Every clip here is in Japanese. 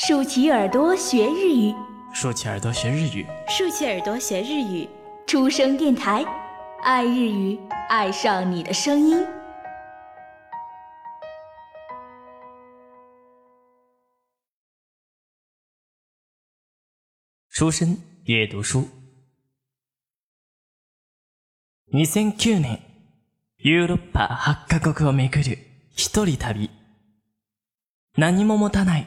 竖起耳朵学日语，竖起耳朵学日语，竖起耳朵学日语。出生电台，爱日语，爱上你的声音。书生阅读书。2009年、ヨーロッパ8カ国を巡る一人旅。何も持たない、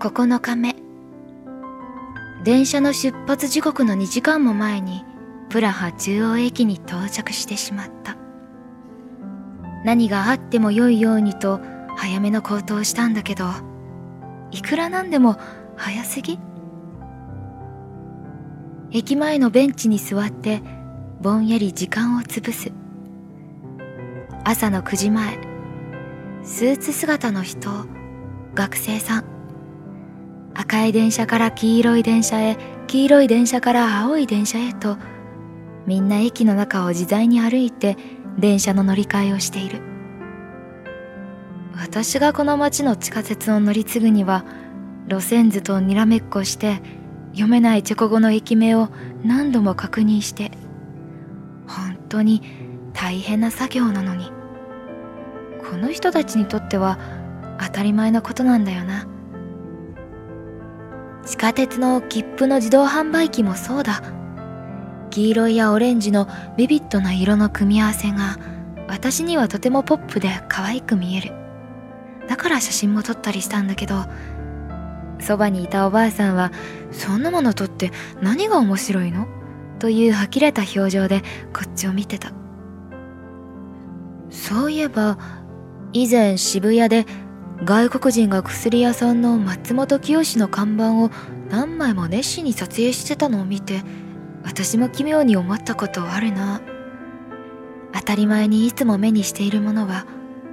9日目。電車の出発時刻の2時間も前にプラハ中央駅に到着してしまった。何があっても良いようにと早めの行動をしたんだけどいくらなんでも早すぎ？駅前のベンチに座ってぼんやり時間を潰す。朝の9時前スーツ姿の人学生さん。赤い電車から黄色い電車へ黄色い電車から青い電車へとみんな駅の中を自在に歩いて電車の乗り換えをしている。私がこの街の地下鉄を乗り継ぐには路線図とにらめっこして読めないチェコ語の駅名を何度も確認して本当に大変な作業なのに。この人たちにとっては当たり前のことなんだよな。地下鉄の切符の自動販売機もそうだ。黄色いやオレンジのビビッドな色の組み合わせが私にはとてもポップで可愛く見える。だから写真も撮ったりしたんだけどそばにいたおばあさんは「そんなもの撮って何が面白いの?」という呆れた表情でこっちを見てた。そういえば以前渋谷で外国人が薬屋さんの松本清の看板を何枚も熱心に撮影してたのを見て私も奇妙に思ったことあるな。当たり前にいつも目にしているものは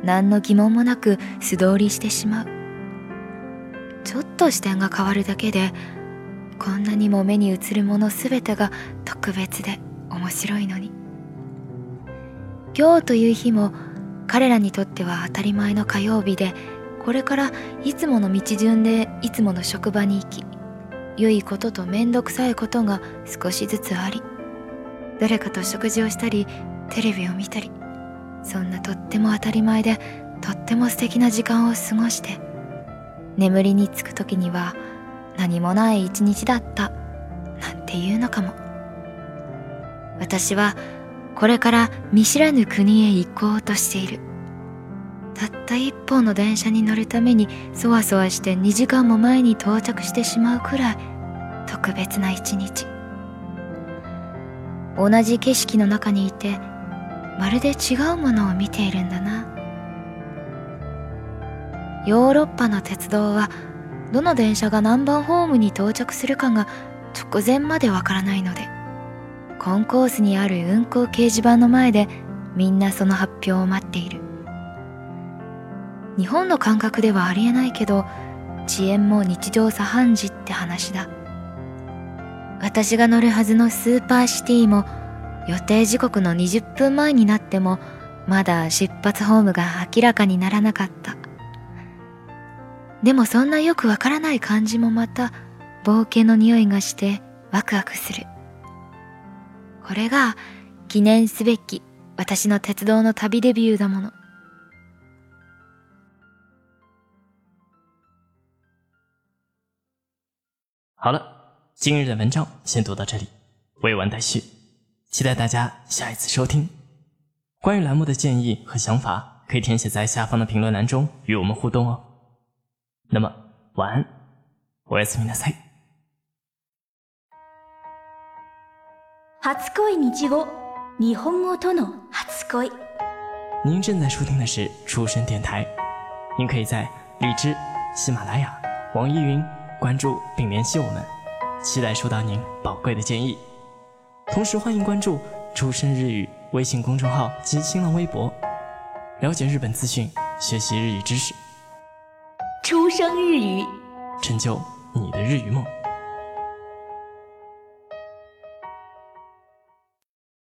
何の疑問もなく素通りしてしまう。ちょっと視点が変わるだけでこんなにも目に映るもの全てが特別で面白いのに。今日という日も彼らにとっては当たり前の火曜日でこれからいつもの道順でいつもの職場に行き良いことと面倒くさいことが少しずつあり誰かと食事をしたりテレビを見たりそんなとっても当たり前でとっても素敵な時間を過ごして眠りにつく時には何もない一日だったなんていうのかも。私はこれから見知らぬ国へ行こうとしている。たった一本の電車に乗るためにそわそわして2時間も前に到着してしまうくらい特別な一日。同じ景色の中にいてまるで違うものを見ているんだな。ヨーロッパの鉄道はどの電車が何番ホームに到着するかが直前までわからないのでコンコースにある運行掲示板の前でみんなその発表を待っている。日本の感覚ではありえないけど遅延も日常茶飯事って話だ。私が乗るはずのスーパーシティも予定時刻の20分前になってもまだ出発ホームが明らかにならなかった。でもそんなよくわからない感じもまた冒険の匂いがしてワクワクする。これが記念すべき私の鉄道の旅デビューだもの。好了，今日的文章先读到这里，未完待续，期待大家下一次收听。关于栏目的建议和想法，可以填写在下方的评论栏中与我们互动哦。那么晚安，おやすみなさい。初恋日語日本語との初恋您正在收听的是出生电台，您可以在荔枝 喜马拉雅、网易云 关注并联系我们，期待收到您宝贵的建议。同时欢迎关注“出生日语”微信公众号及新浪微博，了解日本资讯，学习日语知识，出生日语，成就你的日语梦。